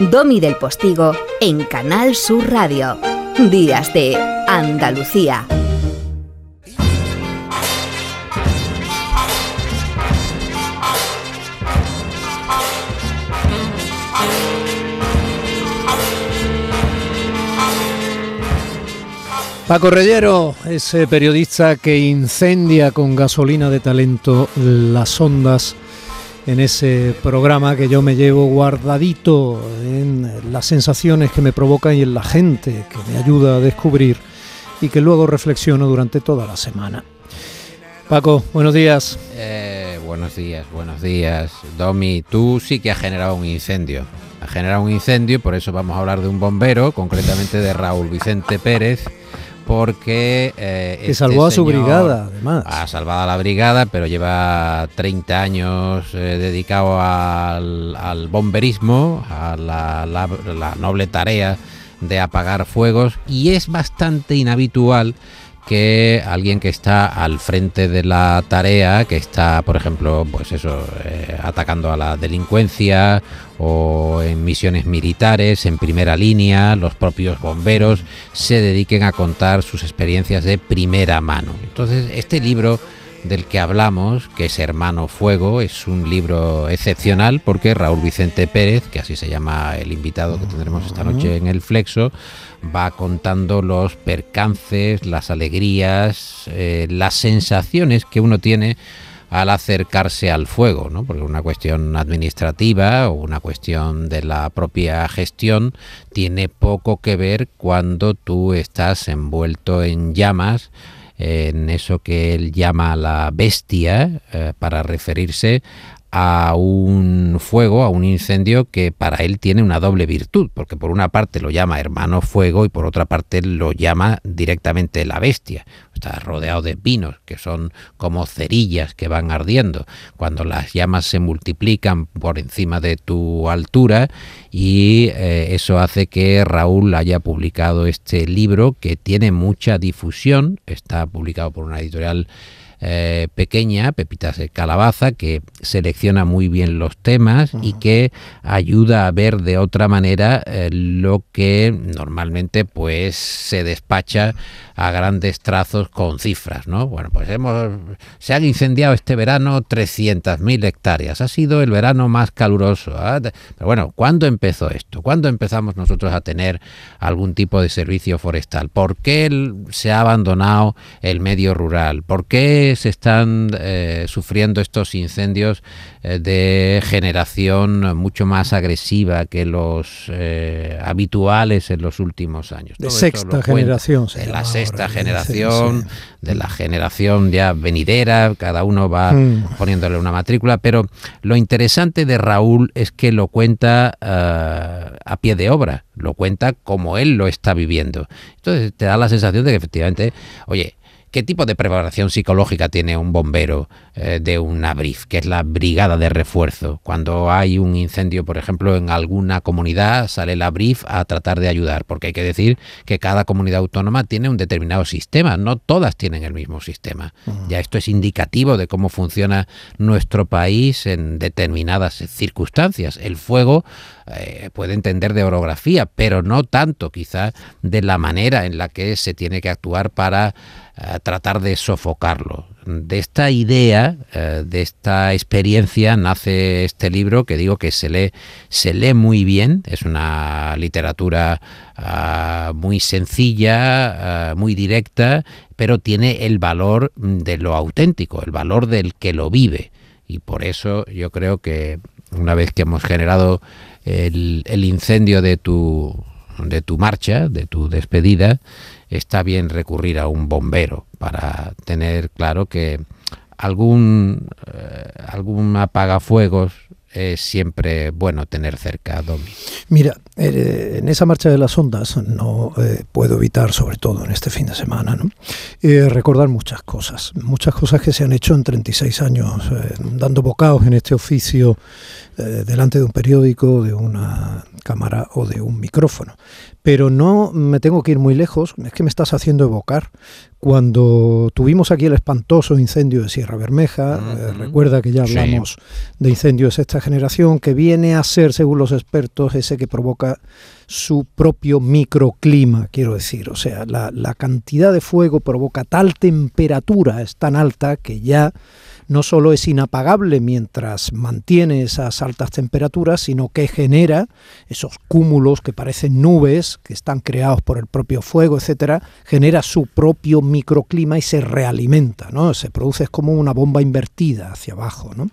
Domi del Postigo en Canal Sur Radio. Días de Andalucía. Paco Reyero, ese periodista que incendia con gasolina de talento las ondas en ese programa que yo me llevo guardadito en las sensaciones que me provocan y en la gente que me ayuda a descubrir y que luego reflexiono durante toda la semana. Paco, buenos días. Eh, buenos días, buenos días. Domi, tú sí que has generado un incendio. Has generado un incendio, por eso vamos a hablar de un bombero, concretamente de Raúl Vicente Pérez porque... Eh, que este salvó a su brigada, además. Ha salvado a la brigada, pero lleva 30 años eh, dedicado al, bomberismo, a la, noble tarea de apagar fuegos, y es bastante inhabitual que alguien que está al frente de la tarea, que está, por ejemplo, pues eso, eh, atacando a la delincuencia o en misiones militares, en primera línea, los propios bomberos, se dediquen a contar sus experiencias de primera mano. Entonces, este libro del que hablamos, que es Hermano Fuego, es un libro excepcional porque Raúl Vicente Pérez, que así se llama el invitado que tendremos esta noche en el Flexo, va contando los percances, las alegrías, eh, las sensaciones que uno tiene al acercarse al fuego, ¿no? porque una cuestión administrativa o una cuestión de la propia gestión tiene poco que ver cuando tú estás envuelto en llamas, en eso que él llama la bestia, eh, para referirse a un fuego, a un incendio que para él tiene una doble virtud, porque por una parte lo llama hermano fuego y por otra parte lo llama directamente la bestia. Está rodeado de pinos, que son como cerillas que van ardiendo. Cuando las llamas se multiplican por encima de tu altura y eh, eso hace que Raúl haya publicado este libro que tiene mucha difusión, está publicado por una editorial eh, pequeña, Pepitas de Calabaza, que selecciona muy bien los temas y que ayuda a ver de otra manera eh, lo que normalmente pues se despacha a grandes trazos con cifras, ¿no? Bueno, pues hemos se han incendiado este verano 300.000 hectáreas. Ha sido el verano más caluroso. ¿ah? Pero bueno, ¿cuándo empezó esto? ¿Cuándo empezamos nosotros a tener algún tipo de servicio forestal? ¿Por qué se ha abandonado el medio rural? ¿Por qué se están eh, sufriendo estos incendios eh, de generación mucho más agresiva que los eh, habituales en los últimos años. De sexta generación. De la sexta generación, de la generación ya venidera, cada uno va mm. poniéndole una matrícula, pero lo interesante de Raúl es que lo cuenta a pie de obra, lo cuenta como él lo está viviendo. Entonces te da la sensación de que efectivamente, oye, ¿Qué tipo de preparación psicológica tiene un bombero eh, de una BRIF, que es la brigada de refuerzo? Cuando hay un incendio, por ejemplo, en alguna comunidad, sale la BRIF a tratar de ayudar, porque hay que decir que cada comunidad autónoma tiene un determinado sistema, no todas tienen el mismo sistema. Ya esto es indicativo de cómo funciona nuestro país en determinadas circunstancias. El fuego eh, puede entender de orografía, pero no tanto quizá de la manera en la que se tiene que actuar para tratar de sofocarlo. De esta idea, eh, de esta experiencia, nace este libro que digo que se lee, se lee muy bien, es una literatura ah, muy sencilla, ah, muy directa, pero tiene el valor de lo auténtico, el valor del que lo vive. Y por eso yo creo que una vez que hemos generado el, el incendio de tu, de tu marcha, de tu despedida, está bien recurrir a un bombero para tener claro que algún, eh, apagafuegos es siempre bueno tener cerca, Domi. Mira, eh, en esa marcha de las ondas no eh, puedo evitar, sobre todo en este fin de semana, ¿no? recordar muchas cosas, muchas cosas que se han hecho en 36 años, dando bocados en este oficio delante de un periódico, de una cámara o de un micrófono. Pero no me tengo que ir muy lejos, es que me estás haciendo evocar. Cuando tuvimos aquí el espantoso incendio de Sierra Bermeja, eh, recuerda que ya hablamos de incendios de esta generación, que viene a ser, según los expertos, ese que provoca su propio microclima, quiero decir. O sea, la, la cantidad de fuego provoca tal temperatura, es tan alta que ya no solo es inapagable mientras mantiene esas altas temperaturas, sino que genera esos cúmulos que parecen nubes, que están creados por el propio fuego, etcétera, genera su propio microclima y se realimenta, ¿no? Se produce como una bomba invertida hacia abajo, ¿no?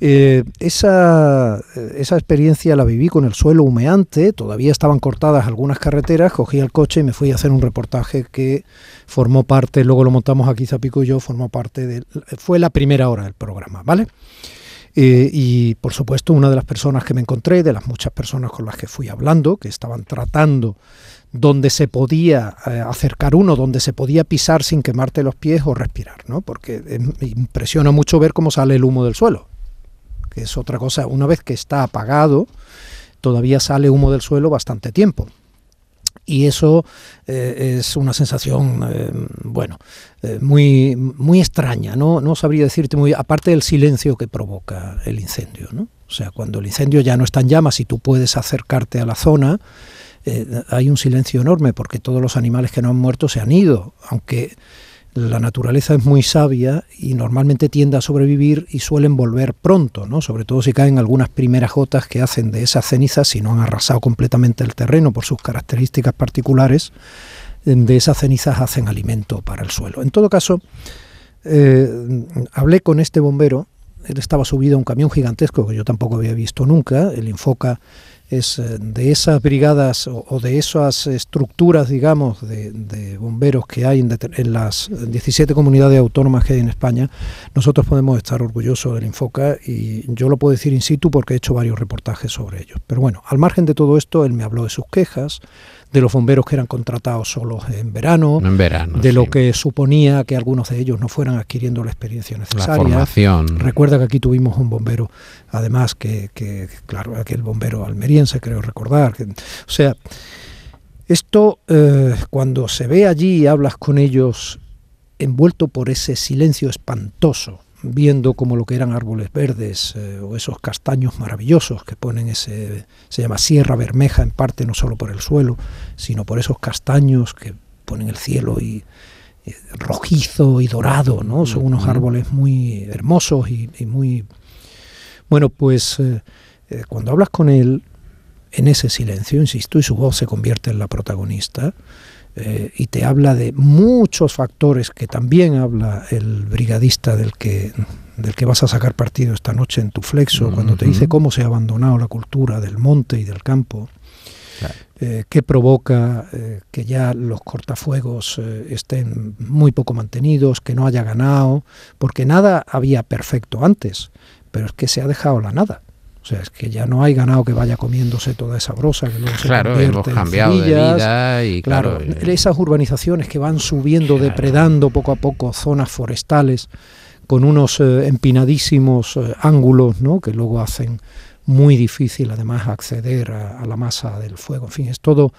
Eh, esa, esa, experiencia la viví con el suelo humeante, todavía estaban cortadas algunas carreteras, cogí el coche y me fui a hacer un reportaje que formó parte, luego lo montamos aquí Zapico y yo, formó parte de, fue la primera hora del programa, ¿vale? Eh, y por supuesto una de las personas que me encontré, de las muchas personas con las que fui hablando, que estaban tratando donde se podía eh, acercar uno, donde se podía pisar sin quemarte los pies o respirar, ¿no? Porque impresiona mucho ver cómo sale el humo del suelo que es otra cosa. Una vez que está apagado, todavía sale humo del suelo bastante tiempo. Y eso eh, es una sensación, eh, bueno, eh, muy, muy extraña, ¿no? No sabría decirte muy, aparte del silencio que provoca el incendio, ¿no? O sea, cuando el incendio ya no está en llamas y tú puedes acercarte a la zona, hay un silencio enorme porque todos los animales que no han muerto se han ido, aunque la naturaleza es muy sabia y normalmente tiende a sobrevivir y suelen volver pronto, ¿no? sobre todo si caen algunas primeras gotas que hacen de esas cenizas, si no han arrasado completamente el terreno por sus características particulares, de esas cenizas hacen alimento para el suelo. En todo caso, eh, hablé con este bombero, él estaba subido a un camión gigantesco que yo tampoco había visto nunca, el Infoca eh, de esas brigadas o, de esas estructuras, digamos, de, bomberos que hay en, las 17 comunidades autónomas que hay en España, nosotros podemos estar orgullosos del Infoca y yo lo puedo decir in situ porque he hecho varios reportajes sobre ello. Pero bueno, al margen de todo esto, él me habló de sus quejas, de los bomberos que eran contratados solo en verano, en verano de lo que suponía que algunos de ellos no fueran adquiriendo la experiencia necesaria. La formación. Recuerda que aquí tuvimos un bombero, además que, que claro, aquel bombero almeriense, creo recordar. o sea, esto eh, cuando se ve allí y hablas con ellos envuelto por ese silencio espantoso, viendo como lo que eran árboles verdes eh, o esos castaños maravillosos que ponen ese, se llama Sierra Bermeja en parte no solo por el suelo, sino por esos castaños que ponen el cielo y, rojizo y dorado, ¿no? Son unos árboles muy hermosos y, muy... Bueno, pues eh, eh, cuando hablas con él, en ese silencio, insisto, y su voz se convierte en la protagonista, eh, y te habla de muchos factores que también habla el brigadista del que, del que vas a sacar partido esta noche en tu flexo, cuando te dice cómo se ha abandonado la cultura del monte y del campo, eh, que provoca eh, que ya los cortafuegos estén muy poco mantenidos, que no haya ganado, porque nada había perfecto antes, pero es que se ha dejado la nada. O sea, es que ya no hay ganado que vaya comiéndose toda esa brosa que luego se claro, hemos cambiado de vida y claro, esas urbanizaciones que van subiendo, depredando poco a poco zonas forestales con unos eh, empinadísimos eh, ángulos, ¿no? Que luego hacen muy difícil además acceder a, la masa del fuego. En fin, es todo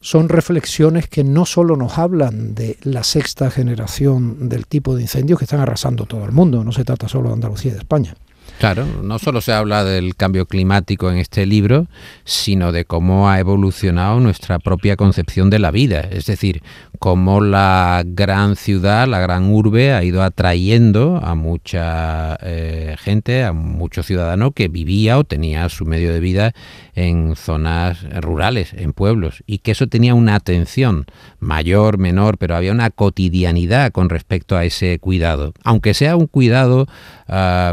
son reflexiones que no solo nos hablan de la sexta generación del tipo de incendios que están arrasando todo el mundo, no se trata solo de Andalucía y de España. Claro, no solo se habla del cambio climático en este libro, sino de cómo ha evolucionado nuestra propia concepción de la vida. Es decir, cómo la gran ciudad, la gran urbe, ha ido atrayendo a mucha eh, gente, a mucho ciudadano que vivía o tenía su medio de vida en zonas rurales, en pueblos, y que eso tenía una atención mayor, menor, pero había una cotidianidad con respecto a ese cuidado, aunque sea un cuidado ah,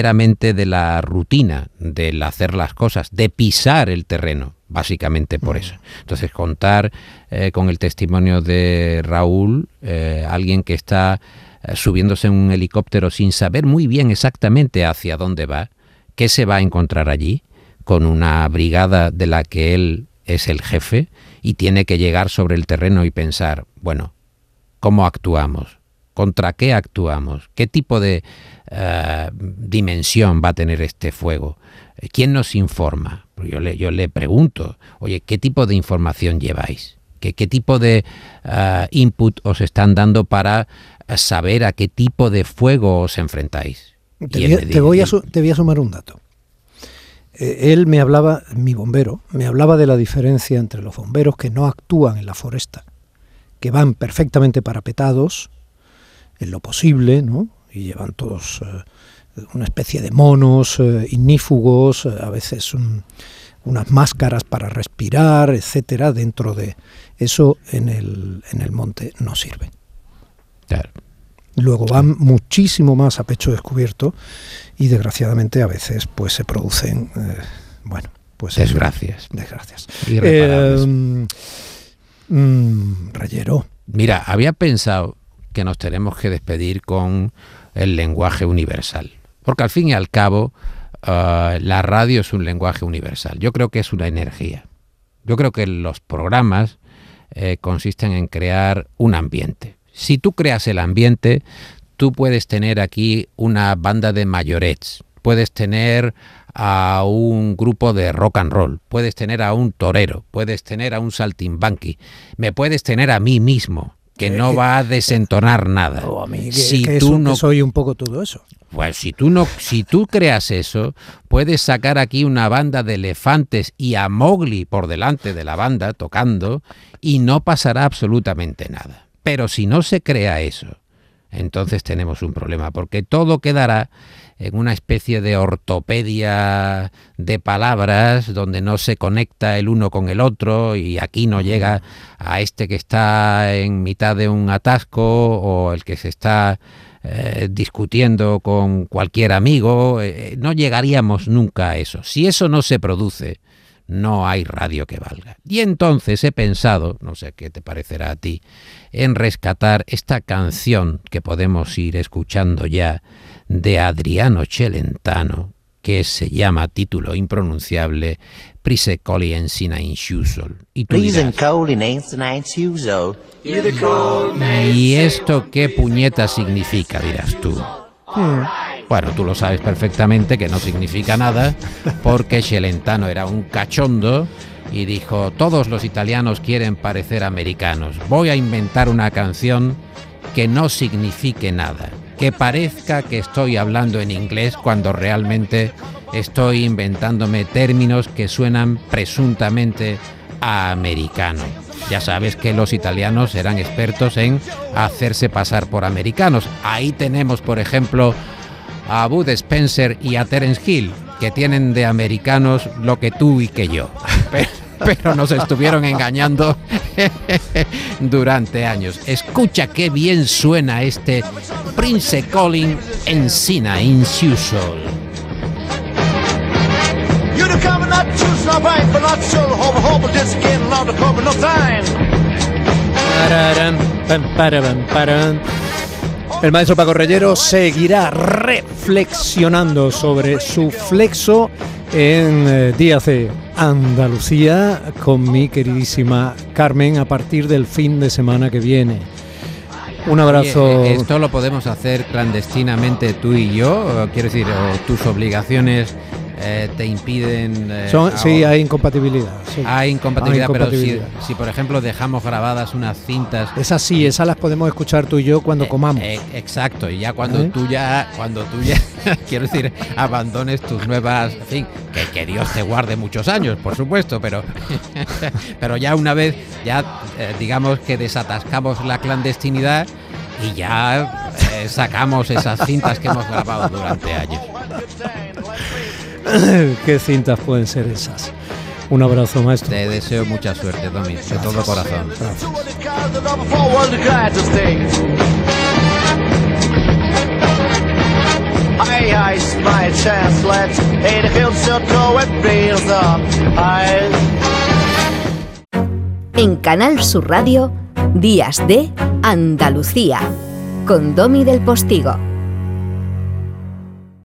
meramente de la rutina, del hacer las cosas, de pisar el terreno, básicamente por eso. Entonces contar eh, con el testimonio de Raúl, eh, alguien que está eh, subiéndose en un helicóptero sin saber muy bien exactamente hacia dónde va, qué se va a encontrar allí, con una brigada de la que él es el jefe y tiene que llegar sobre el terreno y pensar, bueno, ¿cómo actuamos? ¿Contra qué actuamos? ¿Qué tipo de eh, dimensión va a tener este fuego? ¿Quién nos informa? Yo le, yo le pregunto, oye, ¿qué tipo de información lleváis? ¿Qué, qué tipo de eh, input os están dando para saber a qué tipo de fuego os enfrentáis? Te voy, a, te voy a sumar un dato. Eh, él me hablaba, mi bombero, me hablaba de la diferencia entre los bomberos que no actúan en la foresta, que van perfectamente parapetados, en lo posible, ¿no? Y llevan todos eh, una especie de monos eh, ignífugos, a veces unas máscaras para respirar, etcétera, dentro de eso en el, en el monte no sirve. Claro. Luego van muchísimo más a pecho descubierto y desgraciadamente a veces pues se producen, eh, bueno, pues desgracias. Desgracias. Eh, mm, rayero. Mira, había pensado que nos tenemos que despedir con el lenguaje universal, porque al fin y al cabo uh, la radio es un lenguaje universal. Yo creo que es una energía. Yo creo que los programas eh, consisten en crear un ambiente. Si tú creas el ambiente, tú puedes tener aquí una banda de mayorets, puedes tener a un grupo de rock and roll, puedes tener a un torero, puedes tener a un saltimbanqui, me puedes tener a mí mismo, que no va a desentonar nada. Oh, si tú no soy un poco todo eso. Pues si tú no, si tú creas eso, puedes sacar aquí una banda de elefantes y a Mowgli por delante de la banda tocando y no pasará absolutamente nada. Pero si no se crea eso, entonces tenemos un problema, porque todo quedará en una especie de ortopedia de palabras donde no se conecta el uno con el otro y aquí no llega a este que está en mitad de un atasco o el que se está eh, discutiendo con cualquier amigo, eh, no llegaríamos nunca a eso. Si eso no se produce, no hay radio que valga. Y entonces he pensado, no sé qué te parecerá a ti, en rescatar esta canción que podemos ir escuchando ya de Adriano Celentano, que se llama título impronunciable Prise Coli Ensina Insusol. Y tú ¿y esto qué puñeta significa, dirás tú? Bueno, tú lo sabes perfectamente que no significa nada, porque Celentano era un cachondo y dijo, todos los italianos quieren parecer americanos, voy a inventar una canción que no signifique nada, que parezca que estoy hablando en inglés cuando realmente estoy inventándome términos que suenan presuntamente a americano. Ya sabes que los italianos eran expertos en hacerse pasar por americanos. Ahí tenemos, por ejemplo, a Bud Spencer y a Terence Hill, que tienen de americanos lo que tú y que yo. Pero, nos estuvieron engañando durante años. Escucha qué bien suena este Prince Colin Encina Insusol. El maestro Paco Reyero seguirá reflexionando sobre su flexo en eh, Díaz de Andalucía con mi queridísima Carmen a partir del fin de semana que viene. Un abrazo. Eh, ¿Esto lo podemos hacer clandestinamente tú y yo? Quiero decir, tus obligaciones eh, te impiden... Eh, sí, hay incompatibilidad. Hay incompatibilidad, pero si, por ejemplo dejamos grabadas unas cintas... Esas sí, esas las podemos escuchar tú y yo cuando eh, comamos. exacto, y ya cuando tú ya, cuando tú ya, quiero decir, abandones tus nuevas... En fin, que, que Dios te guarde muchos años, por supuesto, pero, pero ya una vez, ya digamos que desatascamos la clandestinidad y ya sacamos esas cintas que hemos grabado durante años. ¿Qué cintas pueden ser esas? Un abrazo, maestro. Te deseo mucha suerte, Tommy, de todo corazón. En Canal Sur Radio, Días de Andalucía, con Domi del Postigo.